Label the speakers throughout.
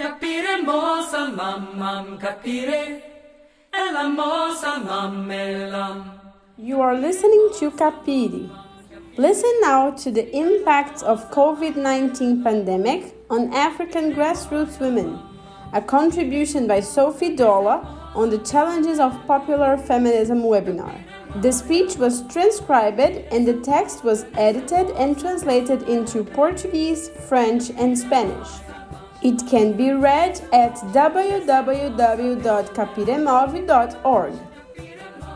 Speaker 1: Capire mosa capire mosa
Speaker 2: You are listening to Capire. Listen now to the impacts of COVID-19 pandemic on African grassroots women. A contribution by Sophie Dola on the challenges of popular feminism webinar. The speech was transcribed and the text was edited and translated into Portuguese, French, and Spanish. It can be read at www.capiremov.org.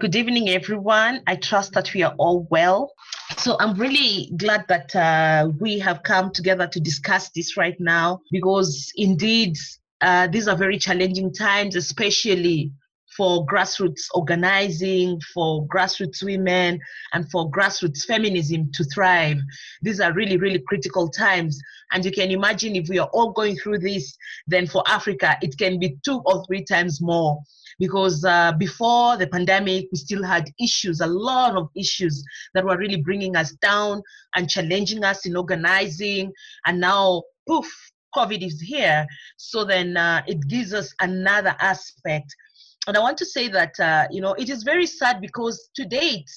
Speaker 3: Good evening, everyone. I trust that we are all well. So I'm really glad that uh, we have come together to discuss this right now because indeed uh, these are very challenging times, especially for grassroots organizing, for grassroots women, and for grassroots feminism to thrive. These are really, really critical times. And you can imagine if we are all going through this, then for Africa, it can be two or three times more. Because uh, before the pandemic, we still had issues, a lot of issues that were really bringing us down and challenging us in organizing. And now, poof, COVID is here. So then uh, it gives us another aspect and I want to say that uh, you know it is very sad because to date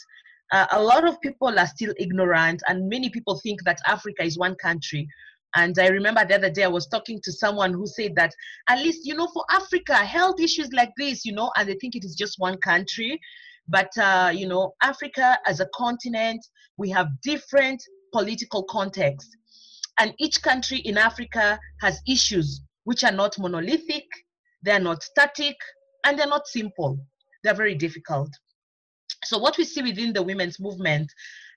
Speaker 3: uh, a lot of people are still ignorant, and many people think that Africa is one country. And I remember the other day I was talking to someone who said that at least you know for Africa health issues like this you know and they think it is just one country, but uh, you know Africa as a continent we have different political contexts, and each country in Africa has issues which are not monolithic, they are not static, and they're not simple. They're very difficult. So what we see within the women's movement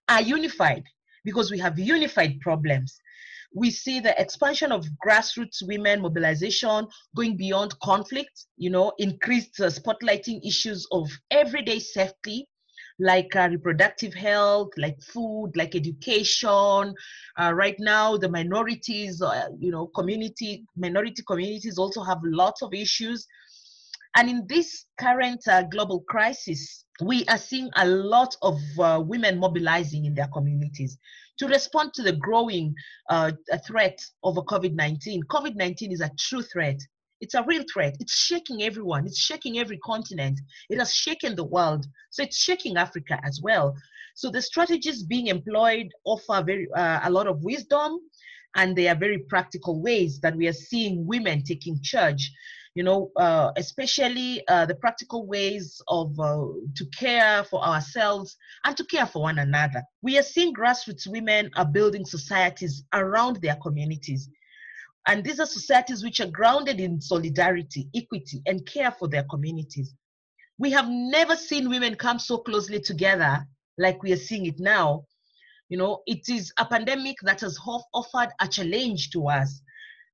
Speaker 3: are unified because we have unified problems we see the expansion of grassroots women mobilization going beyond conflict you know increased uh, spotlighting issues of everyday safety like uh, reproductive health, like food, like education. Uh, right now, the minorities, uh, you know, community, minority communities also have lots of issues. And in this current uh, global crisis, we are seeing a lot of uh, women mobilizing in their communities to respond to the growing uh, threat of COVID 19. COVID 19 is a true threat. It's a real threat. It's shaking everyone. It's shaking every continent. It has shaken the world. So it's shaking Africa as well. So the strategies being employed offer very uh, a lot of wisdom, and they are very practical ways that we are seeing women taking charge you know, uh, especially uh, the practical ways of uh, to care for ourselves and to care for one another. We are seeing grassroots women are building societies around their communities. And these are societies which are grounded in solidarity, equity, and care for their communities. We have never seen women come so closely together like we are seeing it now. You know, it is a pandemic that has offered a challenge to us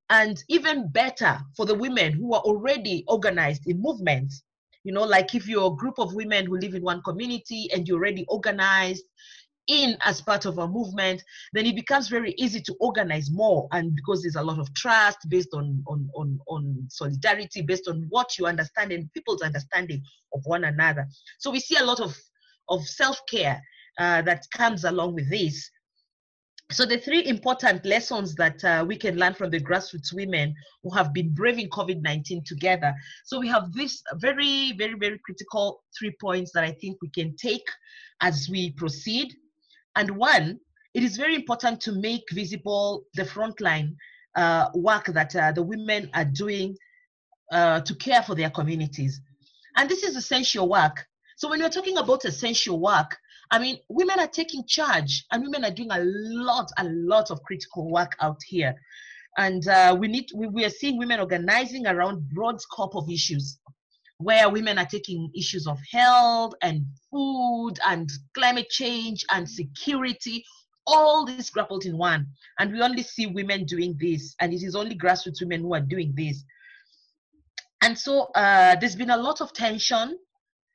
Speaker 3: and even better for the women who are already organized in movements. You know like if you're a group of women who live in one community and you're already organized in as part of a movement then it becomes very easy to organize more. And because there's a lot of trust based on on on, on solidarity based on what you understand and people's understanding of one another. So we see a lot of of self-care uh, that comes along with this so the three important lessons that uh, we can learn from the grassroots women who have been braving COVID-19 together. So we have this very, very, very critical three points that I think we can take as we proceed. And one, it is very important to make visible the frontline uh, work that uh, the women are doing uh, to care for their communities. And this is essential work. So when we're talking about essential work, I mean, women are taking charge and women are doing a lot, a lot of critical work out here. And uh, we need, we, we are seeing women organizing around broad scope of issues where women are taking issues of health and food and climate change and security, all this grappled in one. And we only see women doing this, and it is only grassroots women who are doing this. And so uh, there's been a lot of tension.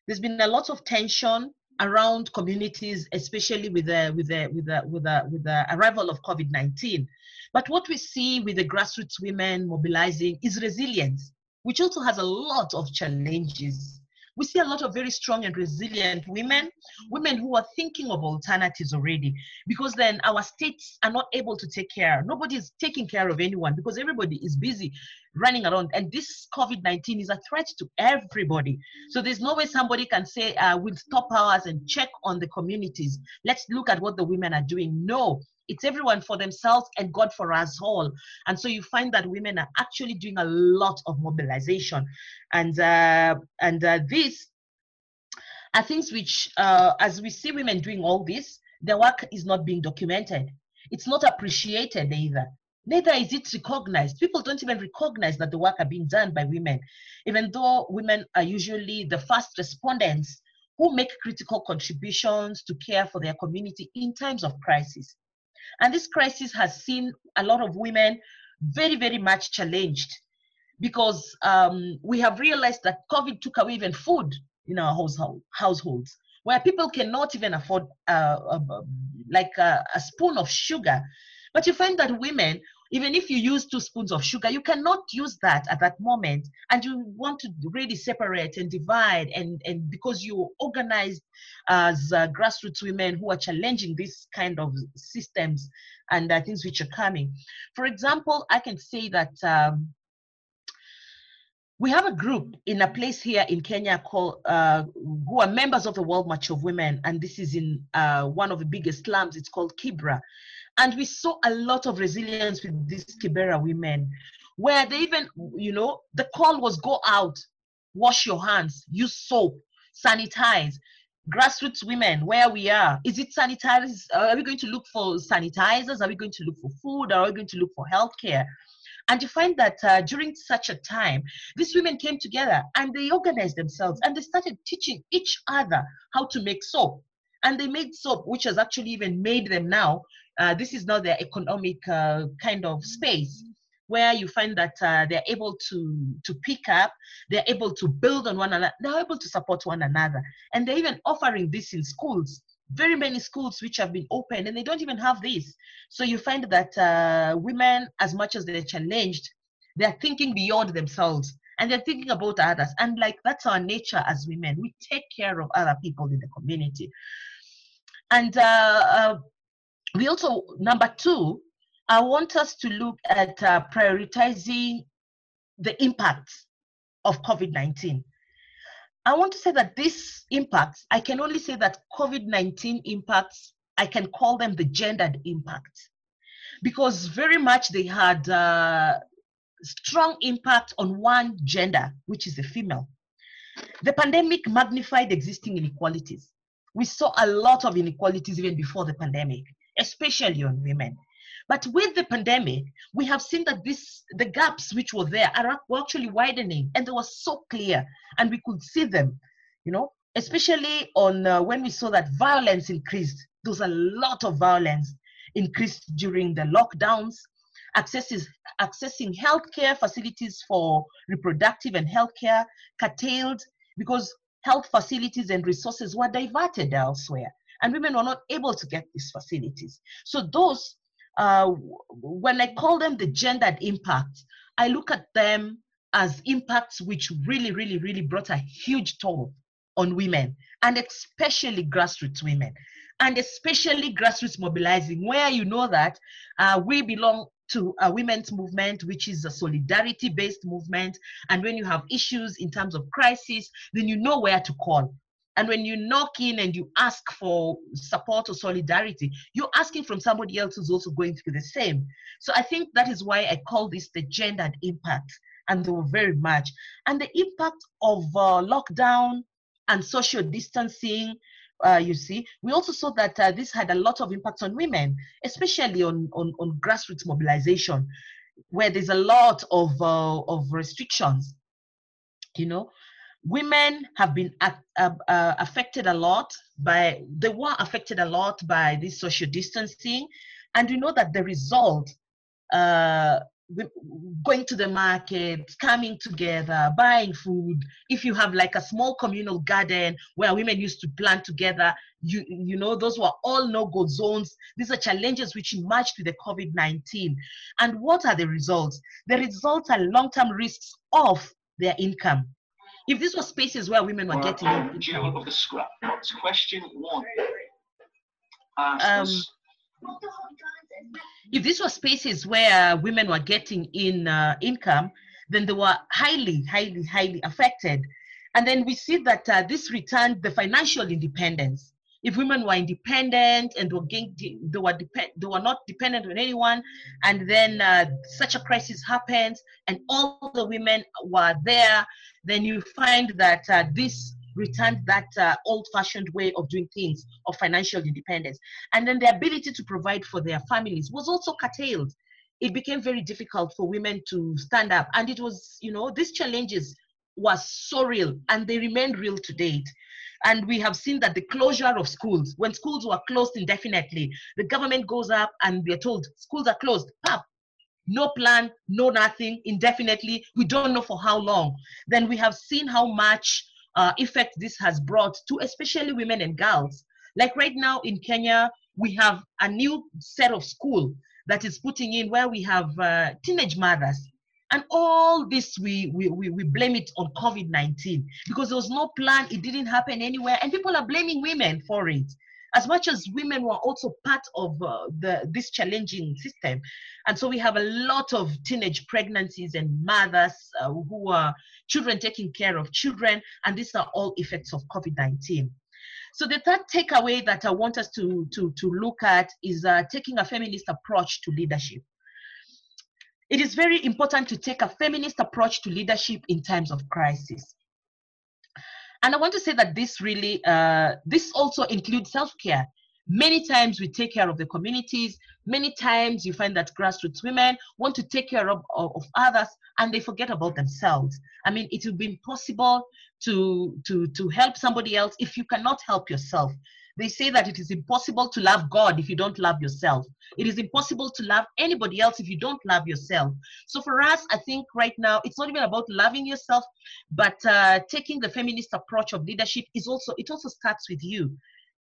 Speaker 3: There's been a lot of tension around communities, especially with the with the with the with the with the arrival of COVID-19. But what we see with the grassroots women mobilizing is resilience, which also has a lot of challenges. We see a lot of very strong and resilient women, women who are thinking of alternatives already, because then our states are not able to take care. Nobody is taking care of anyone because everybody is busy running around. And this COVID 19 is a threat to everybody. So there's no way somebody can say, uh, we'll stop ours and check on the communities. Let's look at what the women are doing. No, it's everyone for themselves and God for us all. And so you find that women are actually doing a lot of mobilization, and uh, and uh, these are things which, uh, as we see women doing all this, their work is not being documented. It's not appreciated either. Neither is it recognized. People don't even recognize that the work are being done by women, even though women are usually the first respondents who make critical contributions to care for their community in times of crisis. And this crisis has seen a lot of women very, very much challenged because um, we have realized that COVID took away even food in our household, households, where people cannot even afford uh, uh, like a, a spoon of sugar. But you find that women even if you use two spoons of sugar, you cannot use that at that moment. And you want to really separate and divide, and, and because you organized as uh, grassroots women who are challenging this kind of systems and uh, things which are coming. For example, I can say that. Um, we have a group in a place here in Kenya called uh, who are members of the World March of Women, and this is in uh, one of the biggest slums. It's called Kibra, and we saw a lot of resilience with these Kibera women, where they even, you know, the call was go out, wash your hands, use soap, sanitize. Grassroots women, where we are, is it sanitizers? Are we going to look for sanitizers? Are we going to look for food? Are we going to look for healthcare? And you find that uh, during such a time, these women came together and they organized themselves and they started teaching each other how to make soap. And they made soap, which has actually even made them now uh, this is not their economic uh, kind of space where you find that uh, they're able to to pick up they're able to build on one another they're able to support one another. And they're even offering this in schools very many schools which have been open and they don't even have this. So you find that uh, women as much as they're challenged they're thinking beyond themselves and they're thinking about others. And like that's our nature as women. We take care of other people in the community. And uh, uh we also, number two, I want us to look at uh, prioritizing the impacts of COVID 19. I want to say that these impacts, I can only say that COVID 19 impacts, I can call them the gendered impacts because very much they had uh, strong impact on one gender, which is the female. The pandemic magnified existing inequalities. We saw a lot of inequalities even before the pandemic especially on women. But with the pandemic, we have seen that this the gaps which were there are were actually widening, and they were so clear, and we could see them, you know, especially on uh, when we saw that violence increased. There was a lot of violence increased during the lockdowns. Accesses, accessing healthcare facilities for reproductive and healthcare curtailed because health facilities and resources were diverted elsewhere and women were not able to get these facilities. So those, uh, when I call them the gendered impact, I look at them as impacts which really, really, really brought a huge toll on women and especially grassroots women and especially grassroots mobilizing where you know that uh, we belong to a women's movement which is a solidarity based movement and when you have issues in terms of crisis then you know where to call and when you knock in and you ask for support or solidarity, you're asking from somebody else who's also going through the same. So I think that is why I call this the gendered impact. And they were very much. And the impact of uh, lockdown and social distancing, uh, you see, we also saw that uh, this had a lot of impact on women, especially on, on, on grassroots mobilization, where there's a lot of, uh, of restrictions you know women have been uh, affected a lot by they were affected a lot by this social distancing. And we know that the result uh, going to the market coming together buying food if you have like a small communal garden where women used to plant together you you know those were all no-go zones. These are challenges which emerged with the covid-19 and what are the results? The results are long-term risks of their income if these were spaces where women were getting
Speaker 4: in, Jewel of the scrap box. Question one.
Speaker 3: Um, if these were spaces where women were getting in uh, income, then they were highly, highly, highly affected. And then we see that uh, this returned the financial independence. If women were independent and were getting, they were depend, they were not dependent on anyone, and then uh, such a crisis happens, and all the women were there, then you find that uh, this returned that uh, old-fashioned way of doing things of financial independence. And then the ability to provide for their families was also curtailed. It became very difficult for women to stand up. And it was you know these challenges was so real and they remain real to date. And we have seen that the closure of schools when schools were closed indefinitely the government goes up and we're told schools are closed no plan no nothing indefinitely. We don't know for how long. Then we have seen how much uh, effect this has brought to especially women and girls. Like right now in Kenya, we have a new set of school that is putting in where we have uh, teenage mothers. And all this, we, we, we, we blame it on COVID 19 because there was no plan, it didn't happen anywhere, and people are blaming women for it as much as women were also part of uh, the, this challenging system. And so we have a lot of teenage pregnancies and mothers uh, who are children taking care of children, and these are all effects of COVID-19. So the third takeaway that I want us to, to, to look at is uh, taking a feminist approach to leadership. It is very important to take a feminist approach to leadership in times of crisis. And I want to say that this really, uh, this also includes self-care. Many times we take care of the communities. Many times you find that grassroots women want to take care of, of, of others and they forget about themselves. I mean, it would be impossible to, to, to help somebody else if you cannot help yourself. They say that it is impossible to love God if you don't love yourself. It is impossible to love anybody else if you don't love yourself. So for us, I think right now, it's not even about loving yourself, but uh, taking the feminist approach of leadership is also, it also starts with you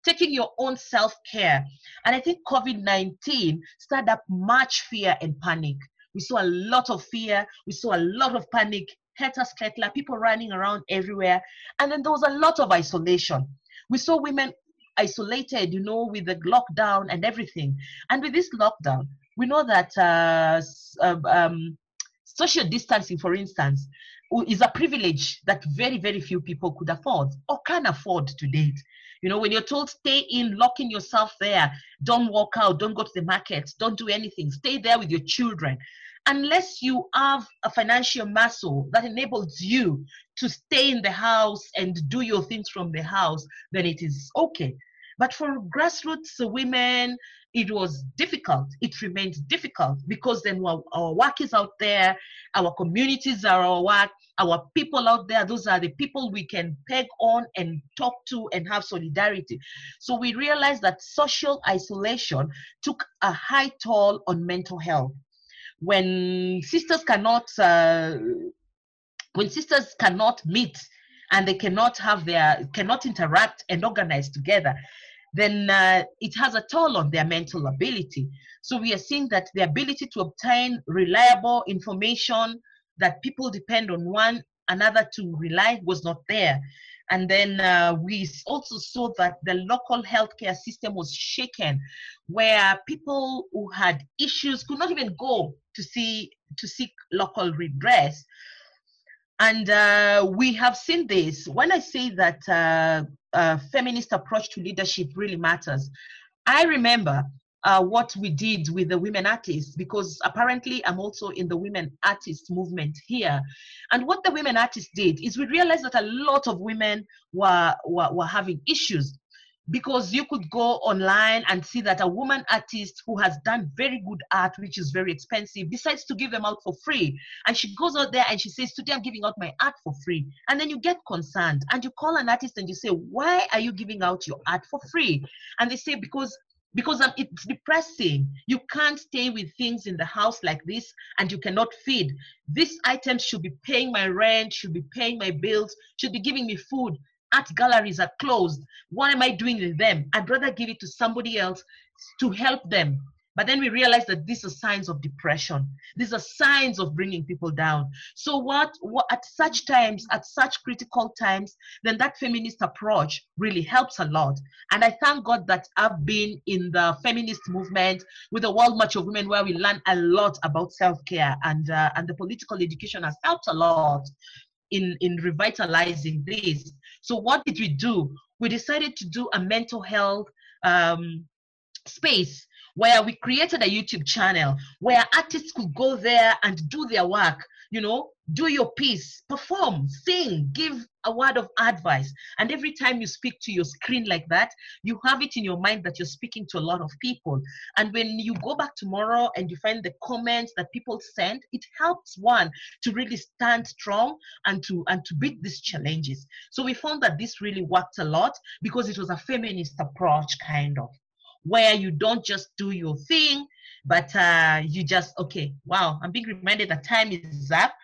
Speaker 3: taking your own self-care. And I think COVID-19 stirred up much fear and panic. We saw a lot of fear. We saw a lot of panic. Heta skelter, people running around everywhere. And then there was a lot of isolation. We saw women isolated, you know, with the lockdown and everything. And with this lockdown, we know that uh, um, um, social distancing, for instance, is a privilege that very, very few people could afford or can afford to date. You know, when you're told stay in, locking yourself there, don't walk out, don't go to the market, don't do anything, stay there with your children. Unless you have a financial muscle that enables you to stay in the house and do your things from the house, then it is okay. But for grassroots women, it was difficult. It remains difficult because then our, our, work is out there, our communities are our work, our people out there, those are the people we can peg on and talk to and have solidarity. So we realized that social isolation took a high toll on mental health. When sisters cannot, uh, when sisters cannot meet and they cannot have their cannot interact and organize together then uh, it has a toll on their mental ability. So we are seeing that the ability to obtain reliable information that people depend on one another to rely was not there. And then uh, we also saw that the local healthcare system was shaken where people who had issues could not even go to see to seek local redress and uh, we have seen this. When I say that uh, uh, feminist approach to leadership really matters, I remember uh, what we did with the women artists because apparently I'm also in the women artists movement here. And what the women artists did is we realized that a lot of women were, were, were having issues because you could go online and see that a woman artist who has done very good art, which is very expensive, decides to give them out for free. And she goes out there and she says, Today I'm giving out my art for free. And then you get concerned and you call an artist and you say, Why are you giving out your art for free? And they say, Because because um, it's depressing. You can't stay with things in the house like this and you cannot feed. These items should be paying my rent, should be paying my bills, should be giving me food art galleries are closed. What am I doing with them? I'd rather give it to somebody else to help them. But then we realized that these are signs of depression. These are signs of bringing people down. So what, what at such times, at such critical times, then that feminist approach really helps a lot. And I thank God that I've been in the feminist movement with the World March of Women, where we learn a lot about self-care, and uh, and the political education has helped a lot in in revitalizing this. So what did we do? We decided to do a mental health um, space where we created a YouTube channel where artists could go there and do their work, you know, do your piece, perform, sing, give a word of advice. And every time you speak to your screen like that, you have it in your mind that you're speaking to a lot of people. And when you go back tomorrow and you find the comments that people send, it helps one to really stand strong and to and to beat these challenges. So we found that this really worked a lot because it was a feminist approach kind of where you don't just do your thing, but uh, you just, okay, wow, I'm being reminded that time is up.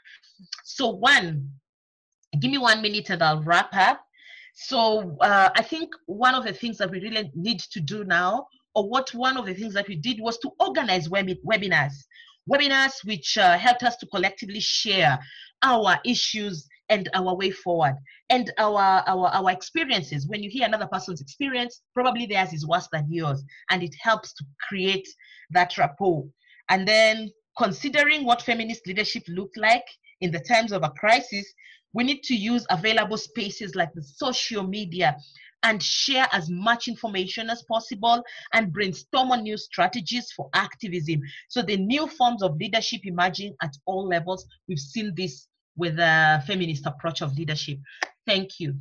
Speaker 3: So, one, give me one minute and I'll wrap up. So, uh, I think one of the things that we really need to do now, or what one of the things that we did was to organize web- webinars. Webinars which uh, helped us to collectively share our issues and our way forward and our, our our experiences when you hear another person's experience probably theirs is worse than yours and it helps to create that rapport and then considering what feminist leadership looked like in the times of a crisis we need to use available spaces like the social media and share as much information as possible and brainstorm on new strategies for activism. So the new forms of leadership emerging at all levels, we've seen this with a feminist approach of leadership. Thank you.